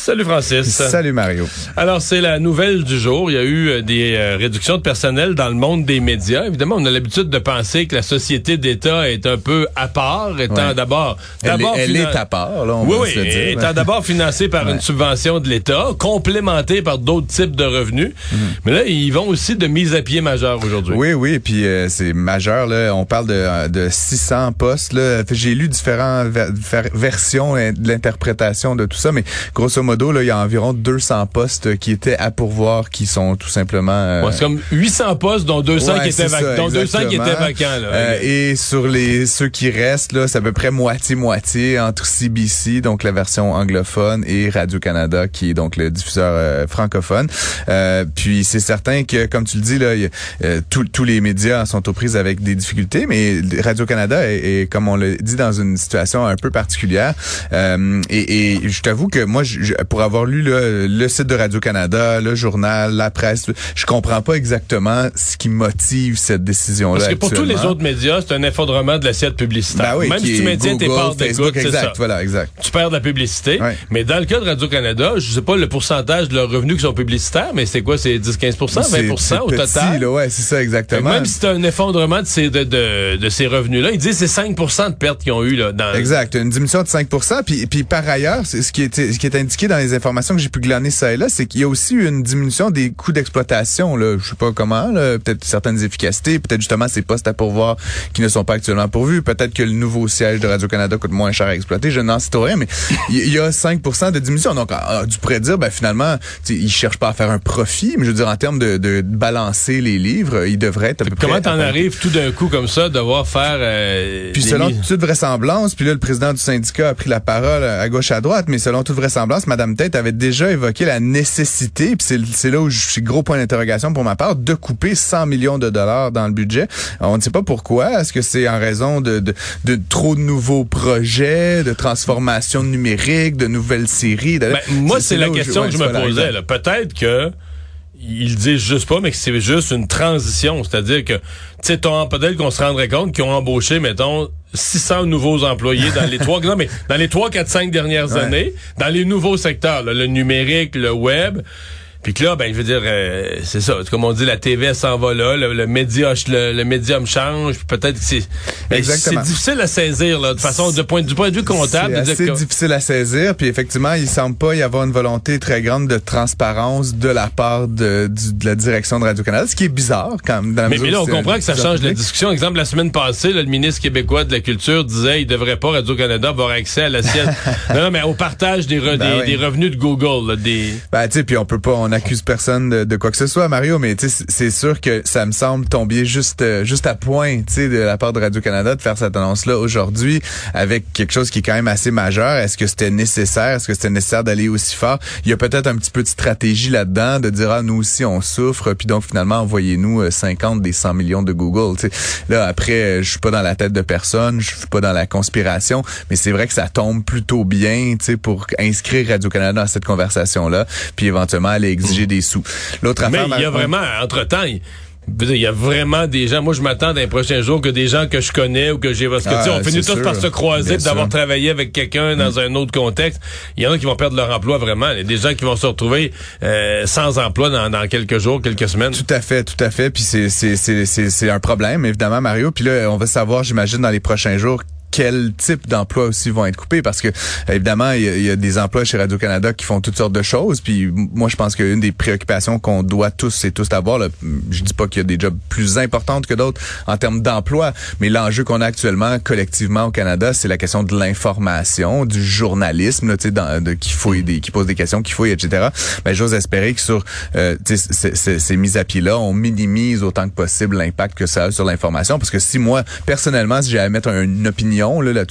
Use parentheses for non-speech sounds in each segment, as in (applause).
Salut Francis. Salut Mario. Alors c'est la nouvelle du jour. Il y a eu euh, des euh, réductions de personnel dans le monde des médias. Évidemment, on a l'habitude de penser que la société d'État est un peu à part, étant Ouais. d'abord d'abord elle finan- est à part, là, on Oui, va oui, se le dire. étant d'abord financée par une subvention de l'État, complémentée par d'autres types de revenus. Mais là, ils vont aussi de mise à pied majeure aujourd'hui. Oui, oui, puis euh, c'est majeur. Là. On parle de, euh, de 600 postes. J'ai lu différentes ver- ver- versions euh, de l'interprétation de tout ça, mais grosso modo, là, il y a environ 200 postes qui étaient à pourvoir, qui sont tout simplement... euh, Ouais, c'est comme 800 postes, dont 200 Ouais, qui étaient, c'est vac- ça, dont 200 qui étaient exactement. vacants. Là. Euh, et sur les ceux qui restent, là, c'est à peu près moitié-moitié entre CBC, donc la version anglophone, et Radio-Canada, qui est donc le diffuseur euh, francophone. Euh, puis c'est certain que, comme tu le dis, là, a, euh, tous- tous les médias sont aux prises avec des difficultés, mais Radio-Canada est, est, comme on le dit, dans une situation un peu particulière. Euh, et, et je t'avoue que moi, je- je- pour avoir lu le site de Radio-Canada, le journal, la presse, je comprends pas exactement ce qui motive cette décision-là. Parce que pour tous les autres médias, c'est un effondrement de l'assiette publicitaire. Ben oui, Même si tu maintiens tes parts d'écoute, c'est exact, ça. voilà, exact. Tu perds de la publicité. Ouais. Mais dans le cas de Radio-Canada, je sais pas le pourcentage de leurs revenus qui sont publicitaires, mais c'est quoi? C'est 10-15% 20 C'est- c'est au petit, total? là, ouais, c'est ça exactement. même si c'est un effondrement de ces, de, de, de ces revenus-là, ils disent que c'est 5% de pertes qu'ils ont eu là, dans Exact, une diminution de 5 puis, puis par ailleurs, c'est ce qui est ce qui est indiqué dans les informations que j'ai pu glaner ça et là, c'est qu'il y a aussi eu une diminution des coûts d'exploitation là, je sais pas comment, peut-être certaines efficacités, peut-être justement ces postes à pourvoir qui ne sont pas actuellement pourvus, peut-être que le nouveau siège de Radio-Canada coûte moins cher à exploiter, je n'en sais rien, mais il y, a 5% de diminution. Donc ah, tu pourrais dire ben finalement, ils cherchent pas à faire un profit, mais je veux dire en termes de, de balancer les livres, ils devraient être à peu Comment t'en arrives tout d'un coup comme ça, devoir faire... euh, puis selon toute vraisemblance, puis là, le président du syndicat a pris la parole à gauche à droite, mais selon toute vraisemblance, Madame Tête avait déjà évoqué la nécessité, puis c'est là où j'ai gros point d'interrogation pour ma part, de couper 100 millions de dollars dans le budget. On ne sait pas pourquoi. Est-ce que c'est en raison de, de, de trop de nouveaux projets, de transformation numérique, de nouvelles séries? de- Ben, moi, c'est la question ouais, que je me posais. Peut-être que ils disent juste pas, mais que c'est juste une transition. C'est-à-dire que, tu sais, peut-être qu'on se rendrait compte qu'ils ont embauché, mettons, 600 nouveaux employés dans les trois, (laughs) non, mais dans les trois, quatre, cinq dernières Ouais. années, dans les nouveaux secteurs, là, le numérique, le web. Puis que là, ben, je veux dire, euh, c'est ça. Comme on dit, la TV s'en va là, le, le média, le, le médium change. puis Peut-être que c'est, ben, c'est difficile à saisir là, de façon, de point, du point de vue comptable, C'est que- difficile à saisir, puis effectivement, il semble pas y avoir une volonté très grande de transparence de la part de, du- de la direction de Radio-Canada, ce qui est bizarre quand même. Dans la Mais, mais là, on comprend que ça change la discussion. Exemple, la semaine passée, là, le ministre québécois de la Culture disait il devrait pas Radio-Canada avoir accès à l'assiette. (laughs) non, non, mais au partage des, re- Ben des, oui. des revenus de Google. là, des... Ben, tu sais, puis on peut pas, on accuse personne de, de quoi que ce soit, Mario, mais c'est- sûr que ça me semble tomber juste, euh, juste à point, de la part de Radio-Canada de faire cette annonce-là aujourd'hui avec quelque chose qui est quand même assez majeur. Est-ce que c'était nécessaire? Est-ce que c'était nécessaire d'aller aussi fort? Il y a peut-être un petit peu de stratégie là-dedans, de dire, ah, nous aussi, on souffre, puis donc, finalement, envoyez-nous euh, 50 des 100 millions de Google, tu sais. Là, après, euh, je suis pas dans la tête de personne, je suis pas dans la conspiration, mais c'est vrai que ça tombe plutôt bien, pour inscrire Radio-Canada dans cette conversation-là, puis éventuellement aller exiger des sous. L'autre Mais affaire... il y a vraiment, entre-temps, il y a vraiment des gens. Moi, je m'attends dans les prochains jours que des gens que je connais ou que j'ai. Parce que, tu sais, Ah, on finit tous sûr. par se croiser, d'avoir. Mm. travaillé avec quelqu'un dans un autre contexte. Il y en a qui vont perdre leur emploi vraiment. Il y a des gens qui vont se retrouver euh, sans emploi dans, dans quelques jours, quelques semaines. Tout à fait, tout à fait. Puis c'est c'est c'est c'est c'est un problème évidemment Mario. Puis là on va savoir, j'imagine dans les prochains jours quel type d'emplois aussi vont être coupés. Parce que évidemment il y, a, des emplois chez Radio Canada qui font toutes sortes de choses. Puis moi je pense qu'une des préoccupations qu'on doit tous et tous avoir là, je dis pas qu'il y a des jobs plus importantes que d'autres en termes d'emploi mais l'enjeu qu'on a actuellement collectivement au Canada c'est la question de l'information du journalisme là, dans- de, qui fouille des qui pose des questions qui fouille etc ben j'ose espérer que sur euh, ces- mises à pied là on minimise autant que possible l'impact que ça a sur l'information. Parce que si moi personnellement si j'ai à mettre un- une opinion là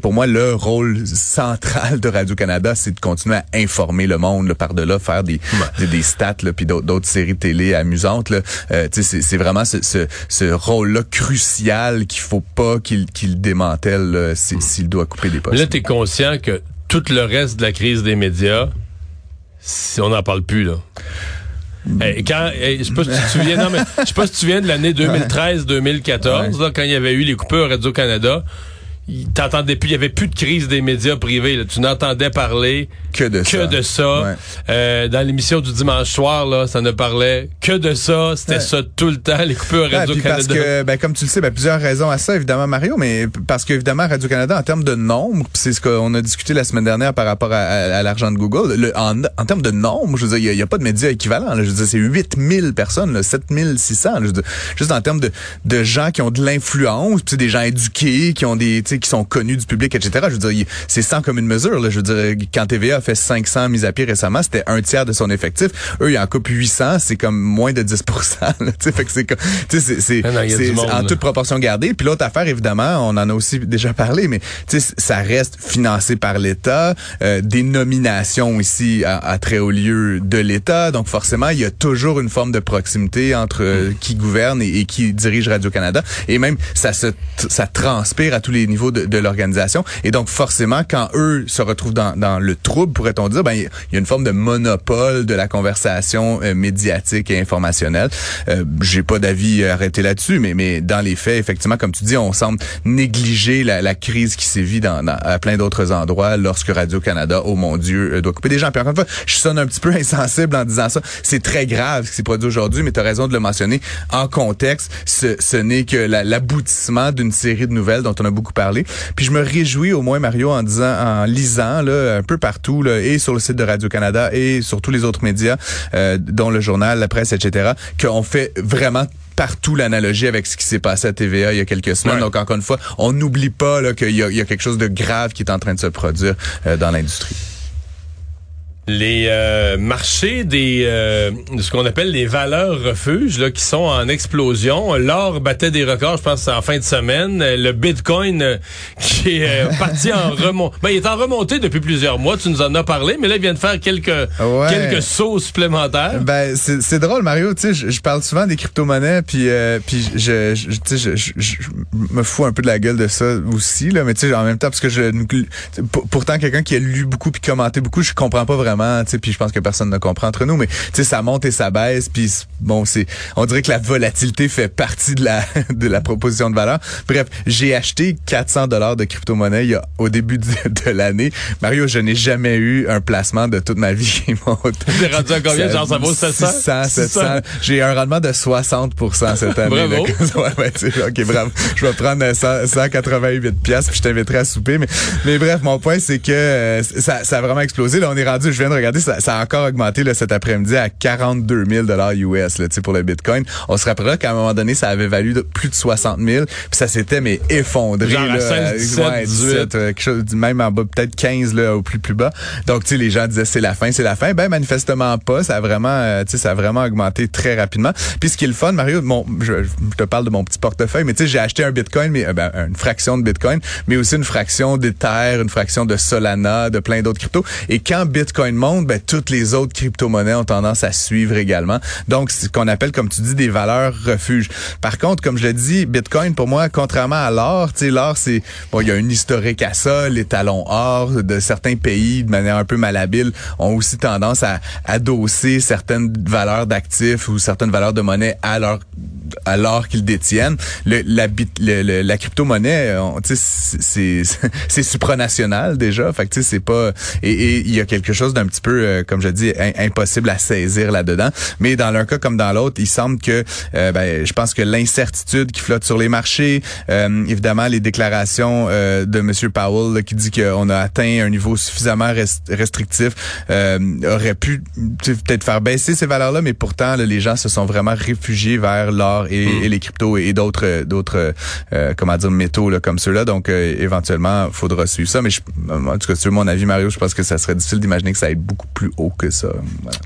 pour moi le rôle central de Radio Canada c'est de continuer à informer le monde là, par delà faire des des, des stats là puis d'autres séries de télé amusantes là. Euh, c'est vraiment ce ce, ce rôle là crucial qu'il faut pas qu'il qu'il démantèle si- s'il doit couper des postes Là, tu es conscient que tout le reste de la crise des médias, si on n'en parle plus, là. Eh, quand, eh, je sais pas si tu te souviens, non, mais je sais pas si tu te souviens de l'année 2013-2014, là, quand il y avait eu les coupures Radio-Canada. Il t'entendait plus, il y avait plus de crise des médias privés. là. Tu n'entendais parler Que de que ça. de ça. Ouais. Euh, dans l'émission du dimanche soir, là, ça ne parlait que de ça. C'était Ouais. ça tout le temps, les coupures Ouais, puis parce que, ben, comme tu le sais, ben, plusieurs raisons à ça, évidemment, Mario, mais parce qu'évidemment, Radio-Canada, en termes de nombre, c'est ce qu'on a discuté la semaine dernière par rapport à, à- à l'argent de Google, le, en, en termes de nombre, je veux dire, il n'y a, pas de médias équivalents. là. je veux dire, c'est 8000 personnes, là, 7600. là. je veux dire, juste en termes de, de gens qui ont de l'influence, puis des gens éduqués, qui ont des, qui sont connus du public, etc. Je veux dire, c'est sans commune mesure. Là. Je veux dire, quand TVA a fait 500 mises à pied récemment, c'était un tiers de son effectif. Eux, ils en coupent 800, c'est comme moins de 10 là, tu sais, fait que c'est c'est, Ah en toute proportion gardée. Puis l'autre affaire, évidemment, on en a aussi déjà parlé, mais tu sais, ça reste financé par l'État, euh, des nominations ici à, à très haut lieu de l'État. Donc forcément, il y a toujours une forme de proximité entre euh, qui gouverne et, et qui dirige Radio-Canada. Et même, ça se ça transpire à tous les niveaux de, de l'organisation. Et donc forcément, quand eux se retrouvent dans, dans le trouble, pourrait-on dire, ben il y a- une forme de monopole de la conversation euh, médiatique et informationnelle. Euh, J'ai pas d'avis arrêté là-dessus, mais mais dans les faits, effectivement, comme tu dis, on semble négliger la, la crise qui sévit dans, dans- à plein d'autres endroits lorsque Radio Canada, oh mon Dieu, euh, doit couper des gens. Puis encore une fois, je sonne un petit peu (laughs) insensible en disant ça. C'est très grave ce qui s'est produit aujourd'hui, mais tu as raison de le mentionner en contexte. Ce, ce n'est que la- l'aboutissement d'une série de nouvelles dont on a beaucoup parlé. Puis je me réjouis au moins Mario en disant, en lisant là un peu partout là, et sur le site de Radio Canada et sur tous les autres médias, euh, dont le journal, la presse, etc., qu'on fait vraiment partout l'analogie avec ce qui s'est passé à TVA il y a quelques semaines. Ouais. Donc encore une fois, on n'oublie pas qu'il y y a quelque chose de grave qui est en train de se produire euh, dans l'industrie. Les euh, marchés des euh, ce qu'on appelle les valeurs refuges là qui sont en explosion. L'or battait des records, je pense en fin de semaine. Le Bitcoin euh, (laughs) qui est euh, parti en (laughs) remontée. Ben, il est en remontée depuis plusieurs mois. Tu nous en as parlé, mais là il vient de faire quelques Ouais. quelques sauts supplémentaires. Ben c'est drôle Mario, tu sais, je, je parle souvent des crypto-monnaies puis euh, puis je je, tu sais, je, je, me fous un peu de la gueule de ça aussi là, mais tu sais en même temps parce que je pour- pourtant quelqu'un qui a lu beaucoup puis commenté beaucoup, je comprends pas vraiment, tu sais, puis je pense que personne ne comprend entre nous, mais tu sais ça monte et ça baisse puis bon c'est on dirait que la volatilité fait partie de la (laughs) de la proposition de valeur. Bref, j'ai acheté 400 dollars de crypto-monnaie au début de, (laughs) de l'année. Mario, je n'ai jamais eu un placement de toute ma (laughs) vie qui monte. T'es rendu à combien? Genre, ça vaut 700? 600, 700. J'ai un rendement de 60 cette année. Bravo. là. ouais, sais, OK, bravo. Je vais prendre euh, 100 188 pièces puis je t'inviterai à souper. Mais, mais bref, mon point, c'est que euh, ça, ça a vraiment explosé. Là, on est rendu, je viens de regarder, ça, ça a encore augmenté là, cet après-midi à 42 000 US là, tu sais, pour le Bitcoin. On se rappellera qu'à un moment donné, ça avait valu de plus de 60 000 puis ça s'était mais effondré. Genre à là, 16, euh, 17, ouais, 18. euh, quelque chose, même en bas, peut-être 15 là, au plus plus bas. Donc, tu sais, les gens disaient c'est la fin, c'est la fin. Ben, manifestement pas. Ça a vraiment, euh, tu sais, ça a vraiment augmenté très rapidement. Puis ce qui est le fun, Mario, mon, je, je te parle de mon petit portefeuille, mais tu sais, j'ai acheté un Bitcoin, mais euh, ben, une fraction de Bitcoin, mais aussi une fraction d'Ether, une fraction de Solana, de plein d'autres cryptos. Et quand Bitcoin monte, ben, toutes les autres crypto-monnaies ont tendance à suivre également. Donc, c'est ce qu'on appelle, comme tu dis, des valeurs refuges. Par contre, comme je le dis, Bitcoin, pour moi, contrairement à l'or, tu sais, l'or, c'est, bon, il y a un historique à ça, les talons or de certains pays, de manière un peu malhabile, ont aussi tendance à adosser certaines valeurs d'actifs ou certaines valeurs de monnaie à leur à l'or qu'ils détiennent. La, le- la crypto-monnaie, (laughs) c'est supranational déjà. Fait que c'est pas et il y a quelque chose d'un petit peu, euh, comme je dis, im- impossible à saisir là-dedans. Mais dans l'un cas comme dans l'autre, il semble que, euh, ben, je pense que l'incertitude qui flotte sur les marchés, euh, évidemment les déclarations euh, de Monsieur Powell là, qui dit qu'on a atteint un niveau suffisamment rest- restrictif, euh, aurait pu peut-être faire baisser ces valeurs-là, mais pourtant là, les gens se sont vraiment réfugiés vers l'or et, et les cryptos et, et d'autres d'autres euh, comment dire métaux là, comme ceux-là. Donc euh, éventuellement, faudra suivre ça. Mais je, en tout cas, sur mon avis, Mario, je pense que ça serait difficile d'imaginer que ça aille beaucoup plus haut que ça. Voilà.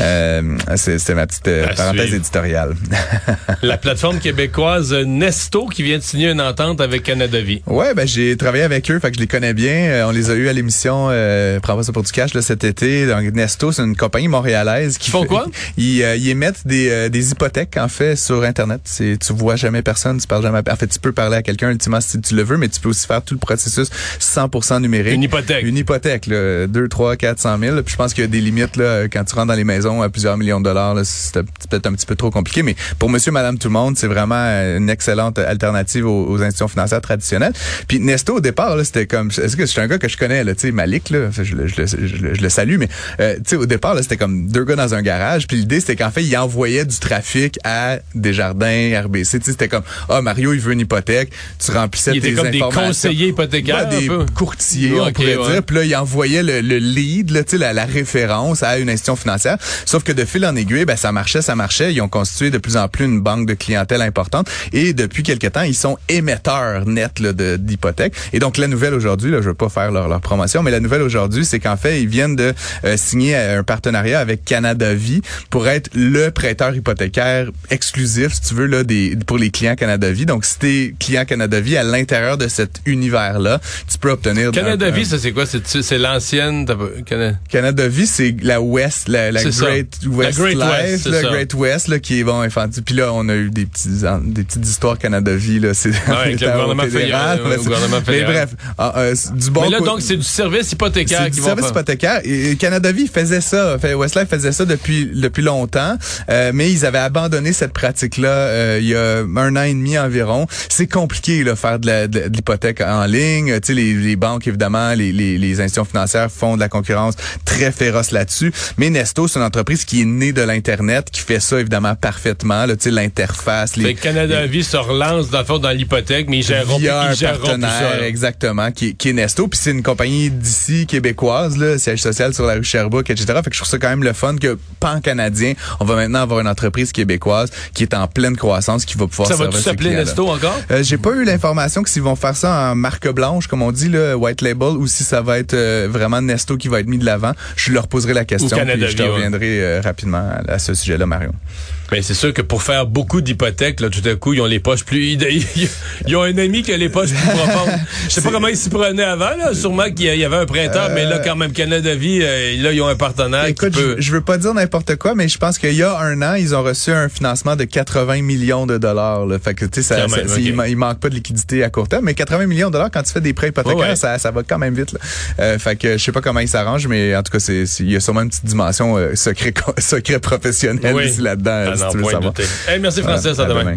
Euh, c'est- C'était ma petite euh, parenthèse suivre. éditoriale. (laughs) La plateforme québécoise Nesto qui vient de signer une entente avec Canada Vie. Ouais, ben j'ai travaillé avec eux, fait que je les connais bien. Euh, on les a eu à l'émission euh, Prends pas ça pour du cash là, cet été. Donc, Nesto, c'est une compagnie montréalaise qui Ils font fait- quoi? Ils, ils émettent des, des hypothèques en fait sur internet tu vois jamais personne, tu parles jamais. En fait, tu peux parler à quelqu'un ultimement si tu le veux, mais tu peux aussi faire tout le processus 100% numérique. Une hypothèque. Une hypothèque, là, 2, 3, 4, 100 000. Puis je pense qu'il y a des limites là, quand tu rentres dans les maisons à plusieurs millions de dollars. C'est peut-être un petit peu trop compliqué, mais pour Monsieur, Madame, tout le monde, c'est vraiment une excellente alternative aux, aux institutions financières traditionnelles. Puis Nesto au départ, c'était comme, est-ce que c'est un gars que je connais, là, tu sais, Malik, là, je, le- je, le- je le- je le salue, mais euh, au départ, là, c'était comme deux gars dans un garage. Puis l'idée, c'était qu'en fait, il envoyait du trafic à Desjardins, RBC. C'était comme, ah Mario, il veut une hypothèque. Tu remplissais Il était tes comme des conseillers hypothécaires, Ben, des courtiers, on pourrait ouais. dire. Puis là, il envoyait le, le lead, là, tu la, la référence à une institution financière. Sauf que de fil en aiguille, ben, ça marchait, ça marchait. Ils ont constitué de plus en plus une banque de clientèle importante. Et depuis quelque temps, ils sont émetteurs nets d'hypothèques. Et donc, la nouvelle aujourd'hui, là, je veux pas faire leur, leur promotion, mais la nouvelle aujourd'hui, c'est qu'en fait, ils viennent de euh, signer un partenariat avec Canada Vie pour être le prêteur hypothécaire exclusif, si tu veux, là, des, pour les clients Canada Vie. Donc, si t'es client Canada Vie à l'intérieur de cet univers-là, tu peux obtenir... Canada Vie, ça c'est quoi? C'est c'est l'ancienne. Canada Vie, c'est la West, la, la ça. Great La West Great Life, West, c'est le ça. Great West, là, qui est bon, infantile. Puis là, on a eu des petits, des petites histoires Canada Vie, là. C'est (laughs) avec le gouvernement fédéral, mais le gouvernement fédéral. Mais bref, ah, euh, du bon Mais là, donc, c'est du service hypothécaire qui du service hypothécaire. Et Canada Vie faisait ça. Fait, Westlife faisait ça depuis depuis longtemps, euh, mais ils avaient abandonné cette pratique-là euh, il y a un an et demi environ. C'est compliqué là, faire la- de l'hypothèque en ligne. Tu sais, les, les banques évidemment, les, les, les institutions financières font de la concurrence très féroce là-dessus. Mais Nesto, c'est une entreprise qui est née de l'internet, qui fait ça évidemment parfaitement. Là, l'interface, les Fait que Canada Vie se relance dans le fond dans l'hypothèque, mais ils géreront, via plus- un ils géreront partenaire, ça. là. exactement, qui, est- qui est Nesto. Puis c'est une compagnie d'ici québécoise, là, siège social sur la rue Sherbrooke, etc. Fait que je trouve ça quand même le fun que pan-canadien, on va maintenant avoir une entreprise québécoise qui est en pleine croissance, qui va pouvoir Ça va tout s'appeler. Nesto encore? Euh, J'ai pas eu l'information que s'ils vont faire ça en marque blanche, comme on dit, là, white label, ou si ça va être euh, vraiment Nesto qui va être mis de l'avant. Je leur poserai la question, puis je te ouais. reviendrai euh, rapidement à, ce sujet-là, Mario. Mais c'est sûr que pour faire beaucoup d'hypothèques, là, tout à coup, ils ont les poches plus. Ils, ont un ami qui a les poches plus profondes. Je sais pas comment ils s'y prenaient avant, là. Sûrement qu'il y avait un prêteur, mais là, quand même, Canada Vie, euh, là, ils ont un partenaire Écoute, qui peut. je, je veux pas dire n'importe quoi, mais je pense qu'il y a un an, ils ont reçu un financement de 80 millions de dollars. Là. Fait que tu sais, il, ma- il manque pas de liquidité à court terme, mais 80 millions de dollars quand tu fais des prêts hypothécaires, ouais. Ça, ça va quand même vite. Là. Euh, fait que je sais pas comment ils s'arrangent, mais en tout cas, c'est il y a sûrement une petite dimension euh, secret (laughs) secret professionnel Oui. là-dedans, Ah si non, tu veux savoir. Hey, merci, Francis. À à demain. demain.